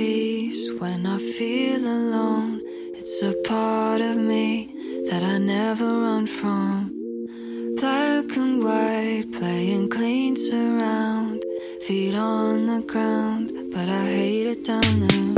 peace when I feel alone. It's a part of me that I never run from. Black and white, playing clean surround. Feet on the ground, but I hate it down there.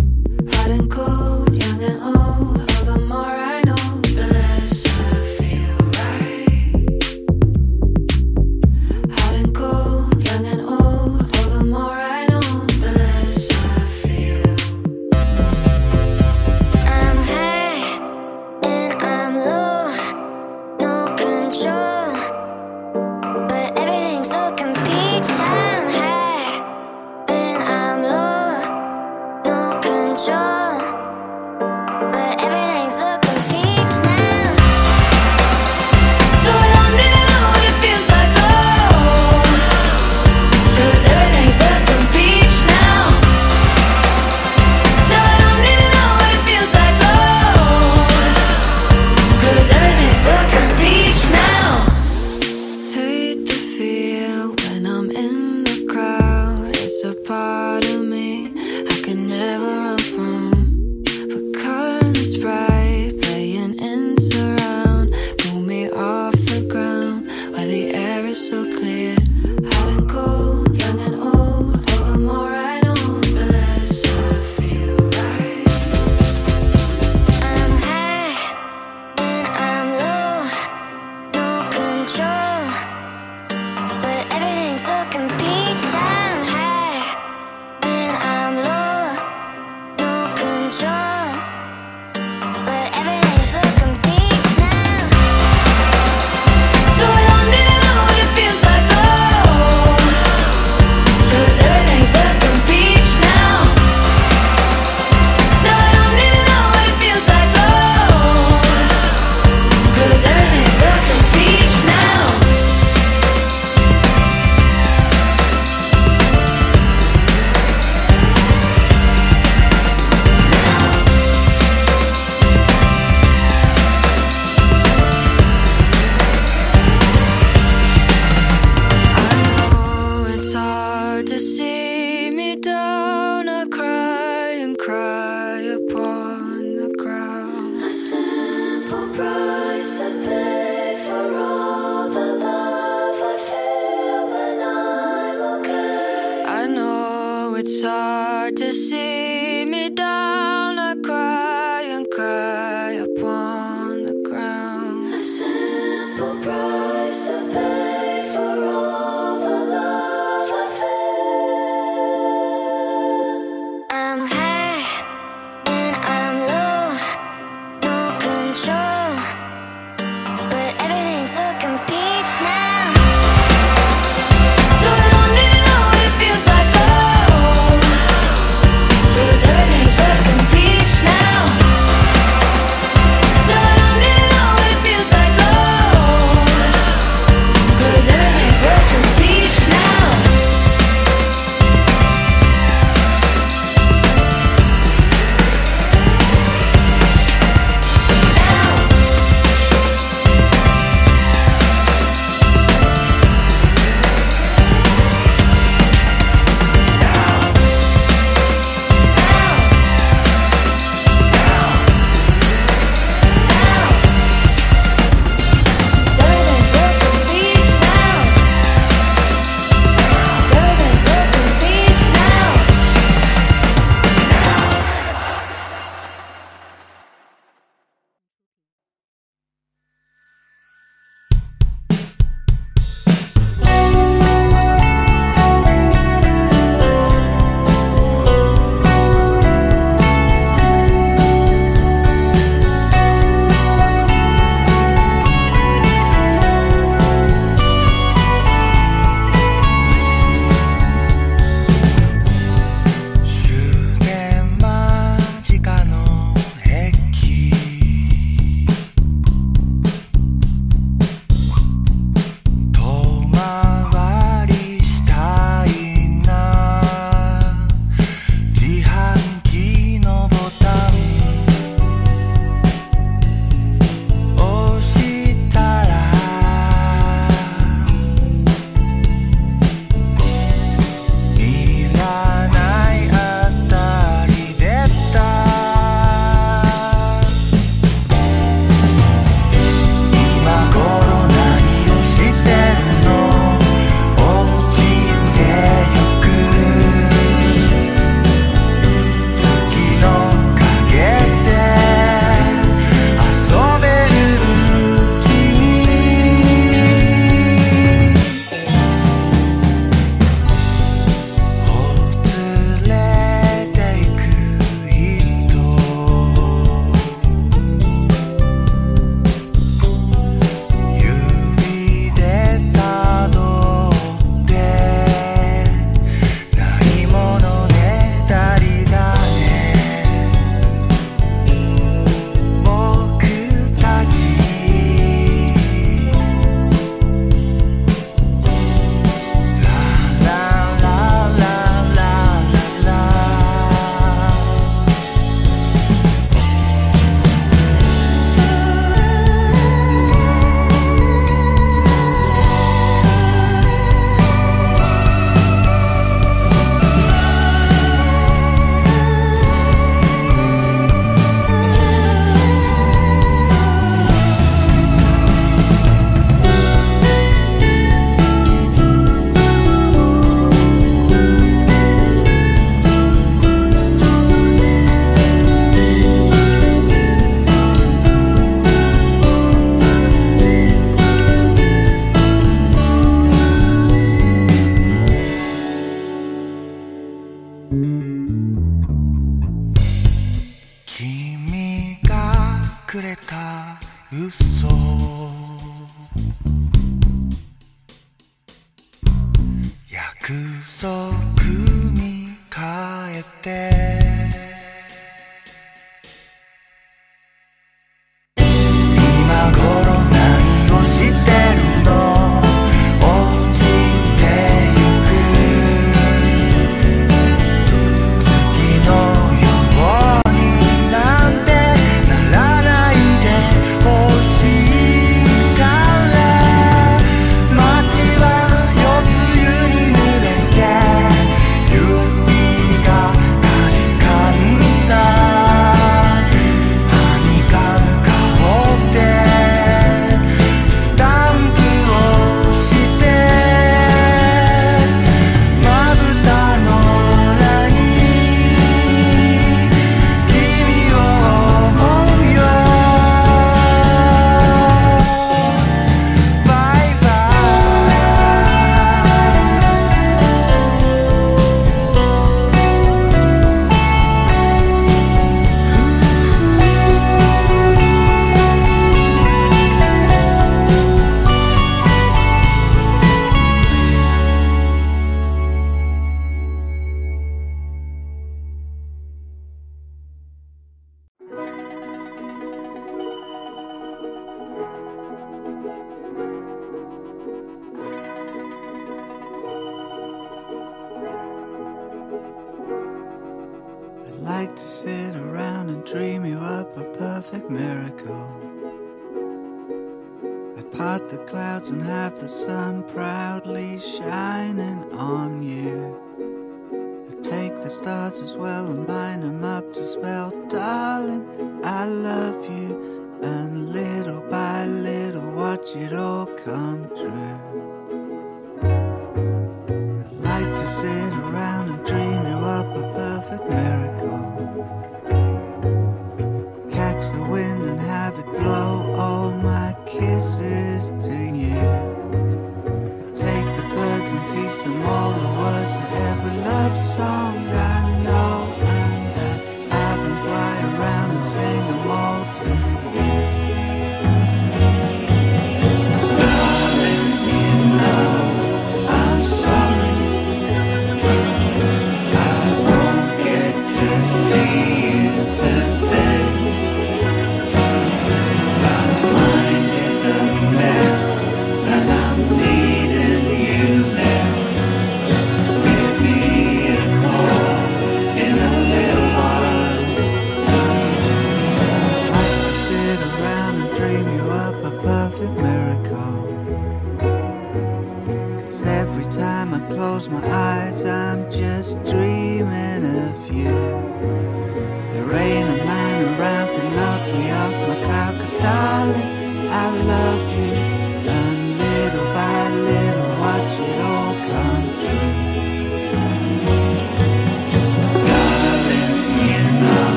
Close my eyes, I'm just dreaming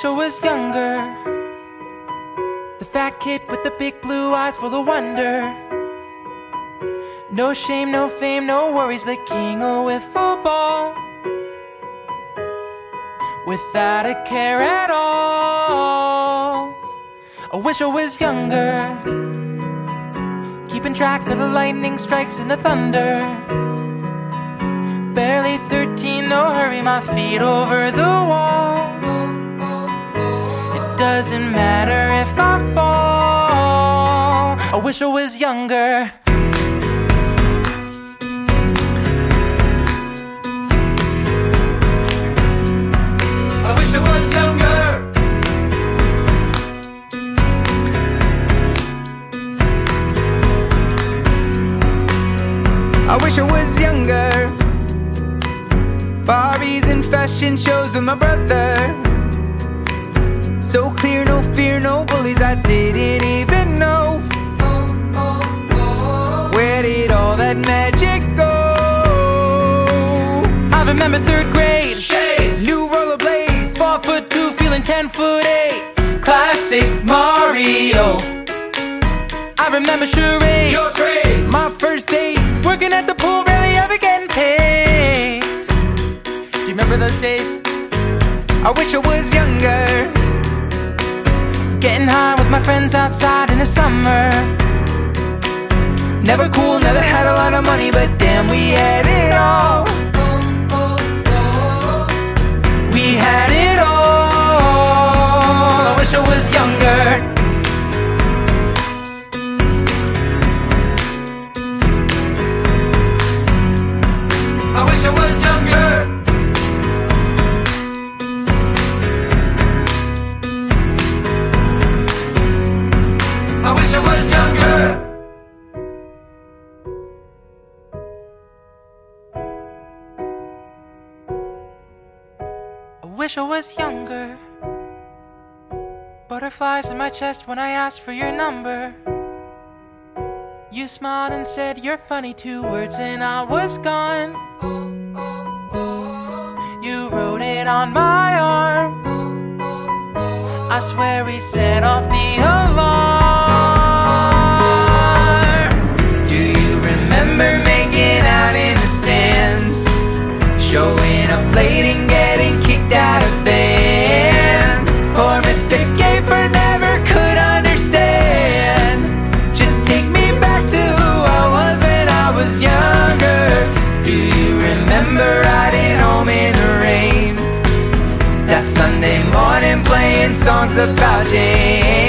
wish I was younger. The fat kid with the big blue eyes full of wonder. No shame, no fame, no worries, the king of wiffle ball. Without a care at all. I wish I was younger. Keeping track of the lightning strikes and the thunder. Barely 13, no hurry, my feet over the wall. Doesn't matter if I fall. I wish I was younger. I wish I was younger. I wish I was younger. Barbies and fashion shows with my brother. So clear, no fear, no bullies, I didn't even know. Where did all that magic go? I remember third grade. Shades, new rollerblades, Four foot two, feeling ten foot eight. Classic Mario. I remember charades. your grades, my first date. Working at the pool, barely ever getting paid. Do you remember those days? I wish I was younger. Getting high with my friends outside in the summer. Never cool, never had a lot of money, but damn, we had it all. We had it wish I was younger. Butterflies in my chest when I asked for your number. You smiled and said you're funny two words and I was gone. You wrote it on my arm. I swear we set off the about Jane.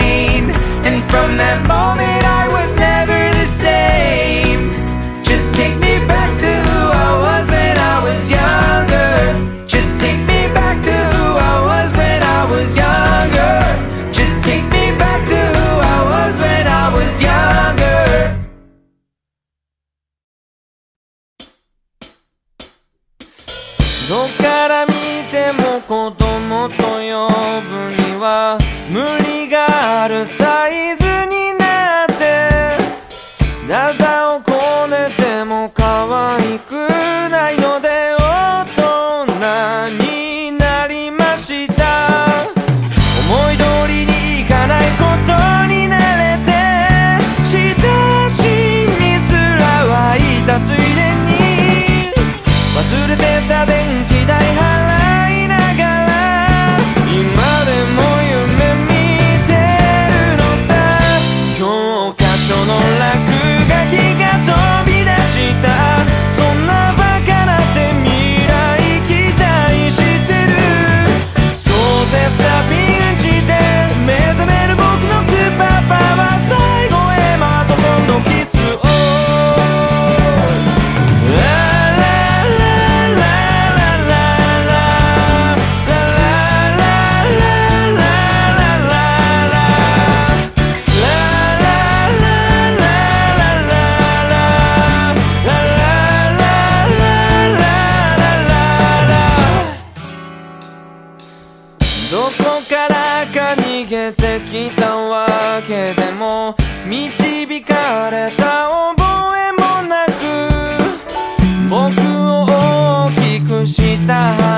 僕を大きくした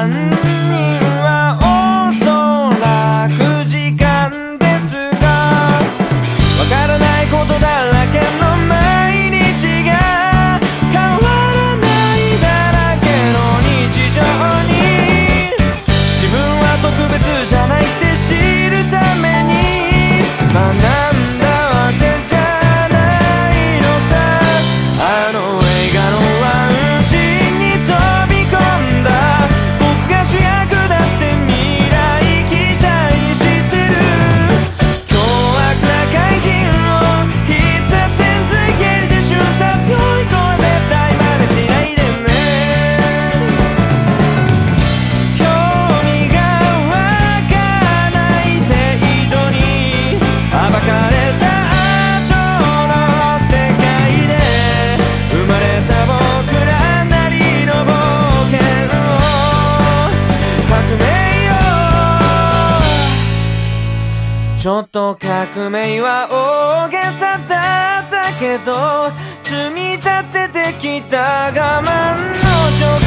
と革命は大げさだったけど積み立ててきた我慢の状況